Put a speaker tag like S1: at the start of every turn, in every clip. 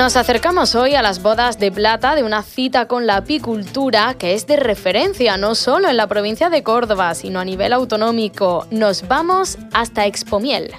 S1: Nos acercamos hoy a las bodas de plata de una cita con la apicultura que es de referencia no solo en la provincia de Córdoba, sino a nivel autonómico. Nos vamos hasta Expomiel.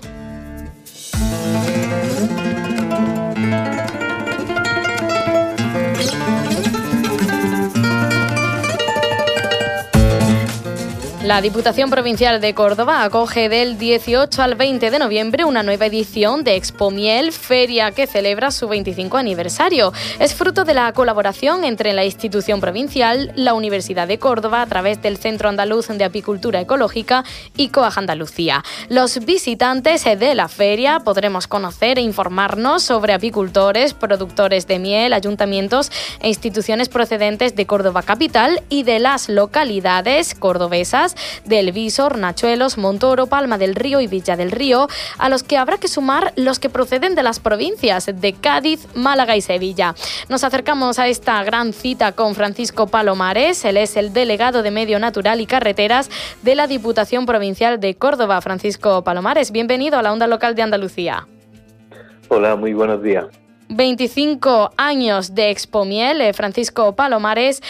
S1: La Diputación Provincial de Córdoba acoge del 18 al 20 de noviembre una nueva edición de Expo Miel, feria que celebra su 25 aniversario. Es fruto de la colaboración entre la institución provincial, la Universidad de Córdoba a través del Centro Andaluz de Apicultura Ecológica y COAG Andalucía. Los visitantes de la feria podremos conocer e informarnos sobre apicultores, productores de miel, ayuntamientos e instituciones procedentes de Córdoba Capital y de las localidades cordobesas del Visor, Nachuelos, Montoro, Palma del Río y Villa del Río, a los que habrá que sumar los que proceden de las provincias de Cádiz, Málaga y Sevilla. Nos acercamos a esta gran cita con Francisco Palomares, él es el delegado de Medio Natural y Carreteras de la Diputación Provincial de Córdoba. Francisco Palomares, bienvenido a la onda local de Andalucía.
S2: Hola, muy buenos días.
S1: 25 años de Expomiel, eh, Francisco Palomares,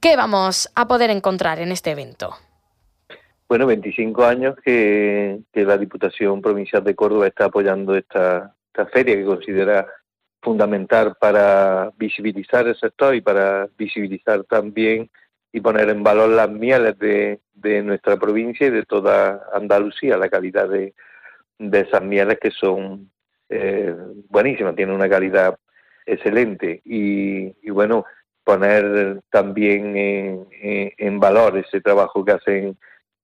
S1: ¿qué vamos a poder encontrar en este evento?
S2: Bueno, 25 años que, la Diputación Provincial de Córdoba está apoyando esta, feria que considera fundamental para visibilizar el sector y para visibilizar también y poner en valor las mieles de, nuestra provincia y de toda Andalucía, la calidad de, esas mieles que son eh, buenísimas, tienen una calidad excelente. Y, bueno, poner también en valor ese trabajo que hacen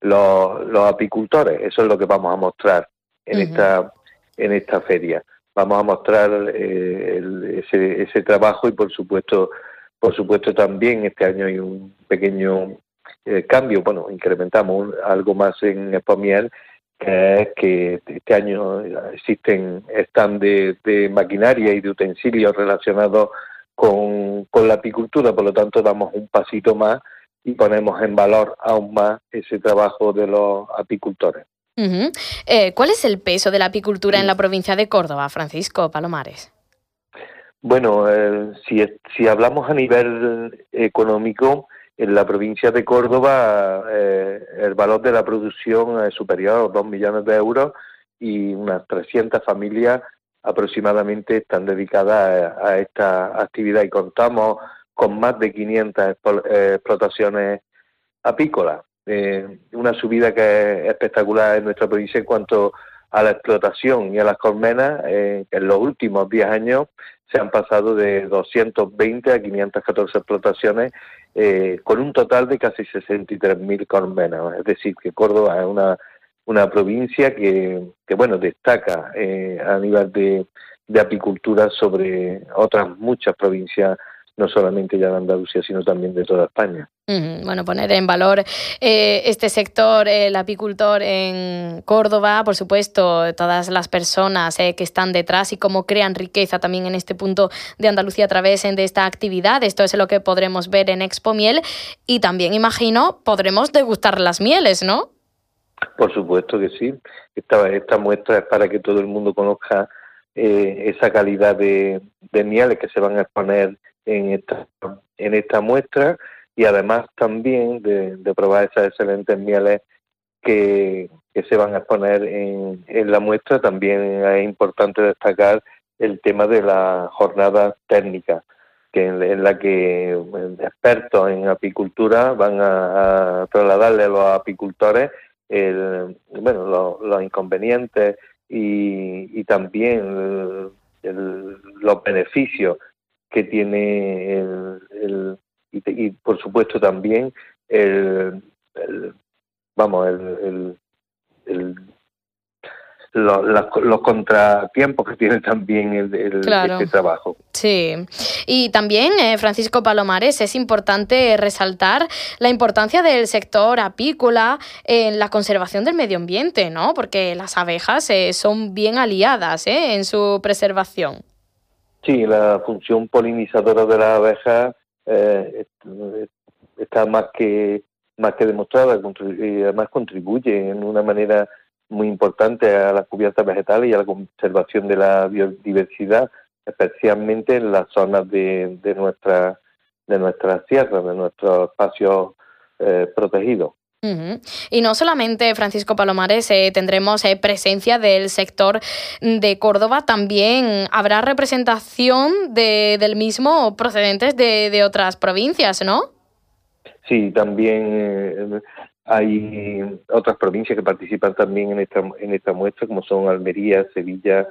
S2: los, apicultores. Eso es lo que vamos a mostrar en esta en esta feria. Vamos a mostrar eh, ese, ese trabajo y por supuesto por supuesto también este año hay un pequeño eh, cambio. Bueno, incrementamos algo más en Expomiel que es que este año existen stand de, de maquinaria y de utensilios relacionados con, con la apicultura, por lo tanto damos un pasito más y ponemos en valor aún más ese trabajo de los apicultores.
S1: Eh, ¿Cuál es el peso de la apicultura en la provincia de Córdoba, Francisco Palomares?
S2: Bueno, eh, si, si hablamos a nivel económico, en la provincia de Córdoba eh, el valor de la producción es superior a los 2 millones de euros y unas 300 familias aproximadamente están dedicadas a esta actividad y contamos con más de 500 eh, explotaciones apícolas. Eh, una subida que es espectacular en nuestra provincia en cuanto a la explotación y a las colmenas, eh, en los últimos 10 años se han pasado de 220 a 514 explotaciones con un total de casi 63.000 colmenas. Es decir, que Córdoba es una, una provincia que, que bueno, destaca a nivel de, de apicultura sobre otras muchas provincias no solamente ya de Andalucía, sino también de toda España.
S1: Bueno, poner en valor eh, este sector, el apicultor en Córdoba, por supuesto, todas las personas eh, que están detrás y cómo crean riqueza también en este punto de Andalucía a través de esta actividad. Esto es lo que podremos ver en Expo Miel y también, imagino, podremos degustar las mieles, ¿no?
S2: Por supuesto que sí. Esta, esta muestra es para que todo el mundo conozca eh, esa calidad de, de mieles que se van a exponer en esta, en esta muestra y además también de, probar esas excelentes mieles que, que, se van a exponer en, en la muestra. También es importante destacar el tema de la jornada técnica, que en, la que expertos en apicultura van a, trasladarle a los apicultores el, bueno, los inconvenientes y, y también los beneficios que tiene el, y, por supuesto también el, vamos el, los, contratiempos que tiene también el, este trabajo.
S1: Sí, y también, eh, Francisco Palomares, es importante resaltar la importancia del sector apícola en la conservación del medio ambiente, ¿no? Porque las abejas eh, son bien aliadas ¿eh? en su preservación.
S2: Sí, la función polinizadora de las abejas está más que más que demostrada y además contribuye en una manera muy importante a las cubiertas vegetales y a la conservación de la biodiversidad, especialmente en las zonas de, de nuestra de nuestras tierras, de nuestros espacios eh, protegidos.
S1: Y no solamente, Francisco Palomares, eh, tendremos eh, presencia del sector de Córdoba, también habrá representación de, del mismo procedentes de, de otras provincias, ¿no?
S2: Sí, también hay otras provincias que participan también en esta, en esta muestra, como son Almería, Sevilla,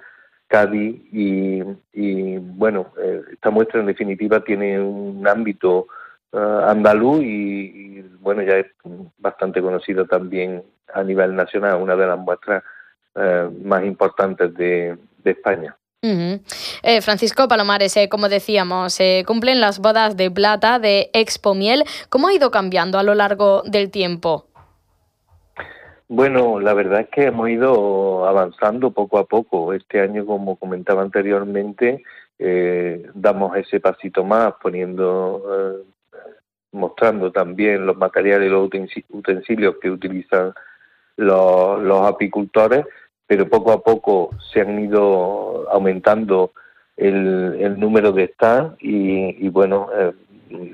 S2: Cádiz, y, y bueno, eh, esta muestra en definitiva tiene un ámbito eh, andaluz y, bueno, ya es bastante conocida también a nivel nacional, una de las muestras eh, más importantes de España.
S1: Eh, Francisco Palomares, eh, como decíamos, eh, cumplen las bodas de plata de Expo Miel. ¿Cómo ha ido cambiando a lo largo del tiempo?
S2: Bueno, la verdad es que hemos ido avanzando poco a poco. Este año, como comentaba anteriormente, damos ese pasito más, poniendo, mostrando también los materiales y los utensilios que utilizan los apicultores pero poco a poco se han ido aumentando el, número de stands y, bueno, eh,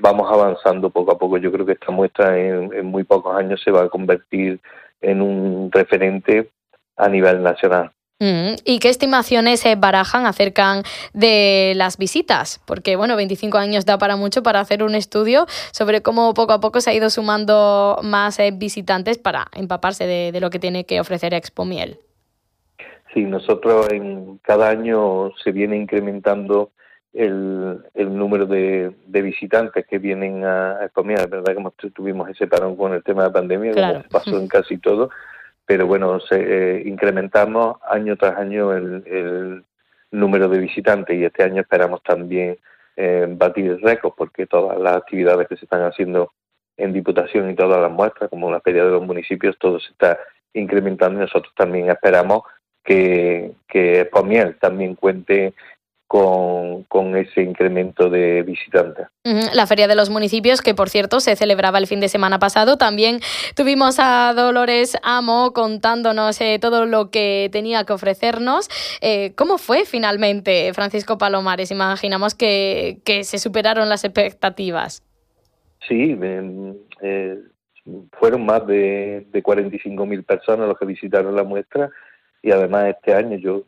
S2: vamos avanzando poco a poco. Yo creo que esta muestra en, muy pocos años se va a convertir en un referente a nivel nacional.
S1: Mm, ¿Y qué estimaciones se barajan acerca de las visitas? Porque, bueno, 25 años da para mucho para hacer un estudio sobre cómo poco a poco se ha ido sumando más eh, visitantes para empaparse de, de, lo que tiene que ofrecer Expo Miel.
S2: Sí, nosotros en cada año se viene incrementando el, el número de, de, visitantes que vienen a, a comer. Es verdad que tuvimos ese parón con el tema de la pandemia, como pasó en casi todo, pero bueno, se, eh, incrementamos año tras año el, el, número de visitantes y este año esperamos también eh, batir el récord porque todas las actividades que se están haciendo en Diputación y todas las muestras, como la Feria de los Municipios, todo se está incrementando y nosotros también esperamos que, que Pomiel también cuente con, con, ese incremento de visitantes.
S1: La Feria de los Municipios, que por cierto se celebraba el fin de semana pasado, también tuvimos a Dolores Amo contándonos eh, todo lo que tenía que ofrecernos. Eh, ¿Cómo fue finalmente, Francisco Palomares? Imaginamos que, que se superaron las expectativas.
S2: Sí, eh, fueron más de, de 45.000 personas los que visitaron la muestra y además este año yo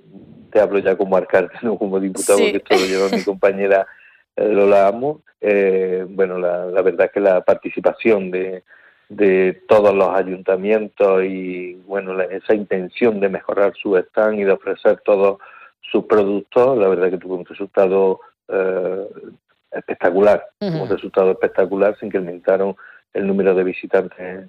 S2: te hablo ya como alcalde, no como diputado, que esto lo lleva mi compañera eh, Lola Amo. Eh, bueno, la, la, verdad es que la participación de, de todos los ayuntamientos y bueno, esa intención de mejorar su stand y de ofrecer todos sus productos, la verdad que tuvo un resultado eh, espectacular. Un resultado espectacular, se incrementaron el número de visitantes eh,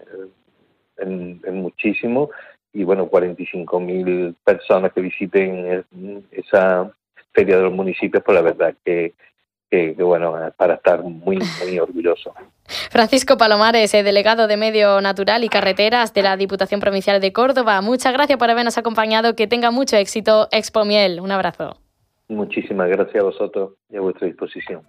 S2: en, en muchísimo y bueno, 45.000 personas que visiten esa feria de los municipios, pues la verdad que, que, bueno, para estar muy, muy orgulloso.
S1: Francisco Palomares, eh, delegado de Medio Natural y Carreteras de la Diputación Provincial de Córdoba, muchas gracias por habernos acompañado, que tenga mucho éxito Expo Miel. Un abrazo.
S2: Muchísimas gracias a vosotros y a vuestra disposición.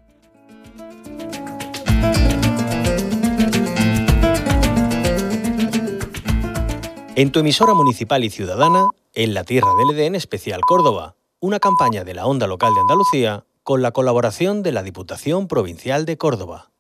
S3: En tu emisora municipal y ciudadana, en la Tierra del Edén Especial Córdoba, una campaña de la Onda Local de Andalucía con la colaboración de la Diputación Provincial de Córdoba.